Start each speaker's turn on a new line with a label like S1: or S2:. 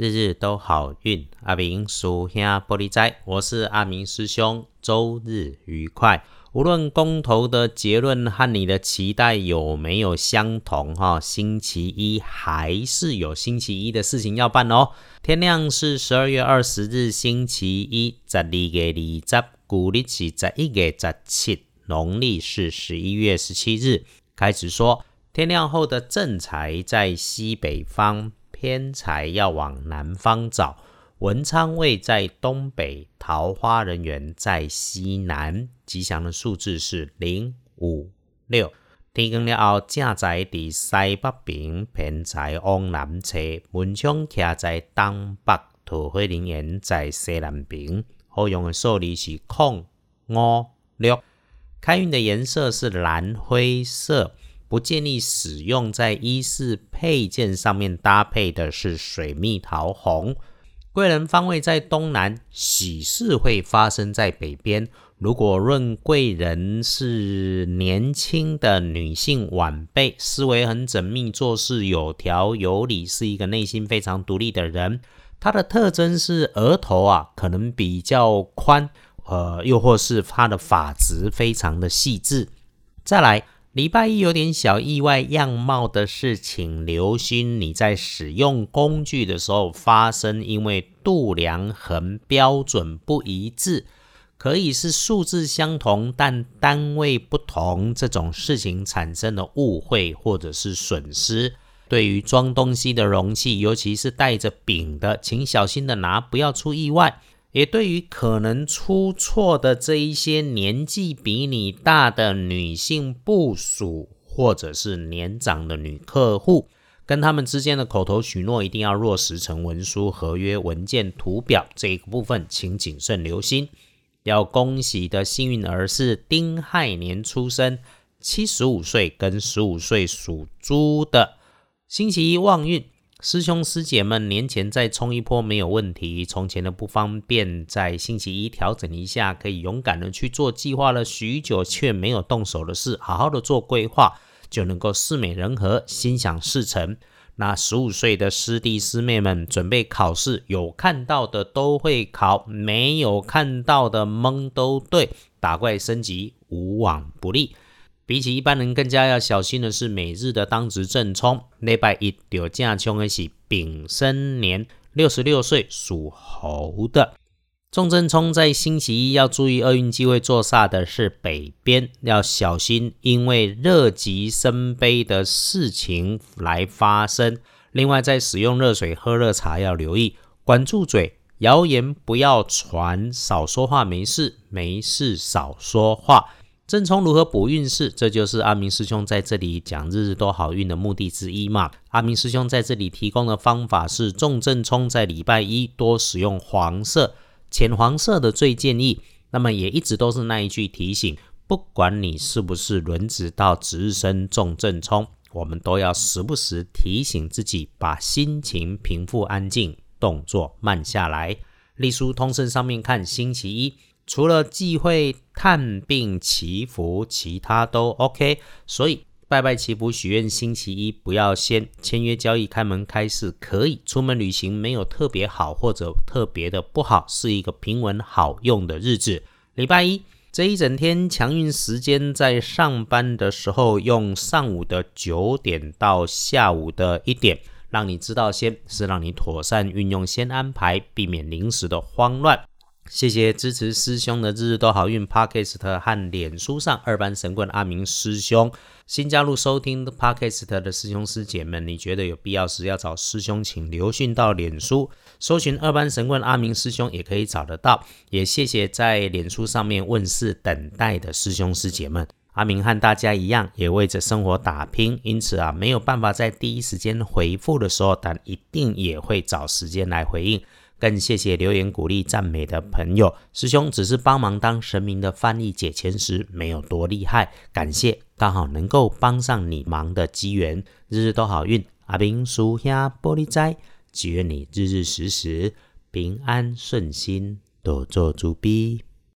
S1: 日日都好运。阿明属下玻璃斋，我是阿明师兄，周日愉快。无论公投的结论和你的期待有没有相同，哈，星期一还是有星期一的事情要办哦。天亮是十二月二十日，星期一，十二月二十，古历是十一月十七，农历是十一月十七日。开始说，天亮后的正财在西北方，偏财要往南方找。文昌位在东北，桃花人缘在西南，吉祥的数字是零五六。天光了后，正在伫西北边，偏财往南侧，文昌徛在东北，桃花人缘在西南边。好用的数字是空五六。开运的颜色是蓝灰色，不建议使用在衣饰配件上面搭配的是水蜜桃红。贵人方位在东南，喜事会发生在北边。如果论贵人是年轻的女性晚辈，思维很缜密，做事有条有理，是一个内心非常独立的人。他的特征是额头啊，可能比较宽，呃，又或是他的发质非常的细致。再来。礼拜一有点小意外样貌的事情，留心你在使用工具的时候发生，因为度量衡标准不一致，可以是数字相同但单位不同，这种事情产生的误会或者是损失。对于装东西的容器，尤其是带着柄的，请小心的拿，不要出意外。也对于可能出错的这一些年纪比你大的女性部属，或者是年长的女客户，跟他们之间的口头许诺一定要落实成文书、合约、文件、图表这一个部分，请谨慎留心。要恭喜的幸运儿是丁亥年出生，七十五岁跟十五岁属猪的，星期一旺运。师兄师姐们，年前再冲一波没有问题。从前的不方便，在星期一调整一下，可以勇敢的去做计划了许久却没有动手的事，好好的做规划，就能够事美人和，心想事成。那十五岁的师弟师妹们准备考试，有看到的都会考，没有看到的蒙都对，打怪升级无往不利。比起一般人更加要小心的是，每日的当值正冲。礼拜一有正冲的是丙申年六十六岁属猴的重正冲，在星期一要注意厄运机会坐煞的是北边，要小心，因为热极生悲的事情来发生。另外，在使用热水喝热茶要留意，管住嘴，谣言不要传，少说话，没事没事，少说话。正冲如何补运势？这就是阿明师兄在这里讲日日都好运的目的之一嘛。阿明师兄在这里提供的方法是：重正冲在礼拜一多使用黄色、浅黄色的最建议。那么也一直都是那一句提醒：不管你是不是轮值到值日生重正冲，我们都要时不时提醒自己，把心情平复安静，动作慢下来。隶书通胜上面看，星期一。除了忌讳探病祈福，其他都 OK。所以拜拜祈福许愿，星期一不要先签约交易、开门开市，可以出门旅行，没有特别好或者特别的不好，是一个平稳好用的日子。礼拜一这一整天强运时间，在上班的时候用上午的九点到下午的一点，让你知道先是让你妥善运用，先安排，避免临时的慌乱。谢谢支持师兄的日日都好运 Podcast 和脸书上二班神棍阿明师兄。新加入收听 Podcast 的师兄师姐们，你觉得有必要时要找师兄，请留讯到脸书，搜寻二班神棍阿明师兄也可以找得到。也谢谢在脸书上面问世等待的师兄师姐们。阿明和大家一样，也为着生活打拼，因此啊，没有办法在第一时间回复的时候，但一定也会找时间来回应。更谢谢留言鼓励赞美的朋友，师兄只是帮忙当神明的翻译解签时，没有多厉害。感谢刚好能够帮上你忙的机缘，日日都好运。阿兵叔下玻璃斋，祈愿你日日时时平安顺心，多做猪逼。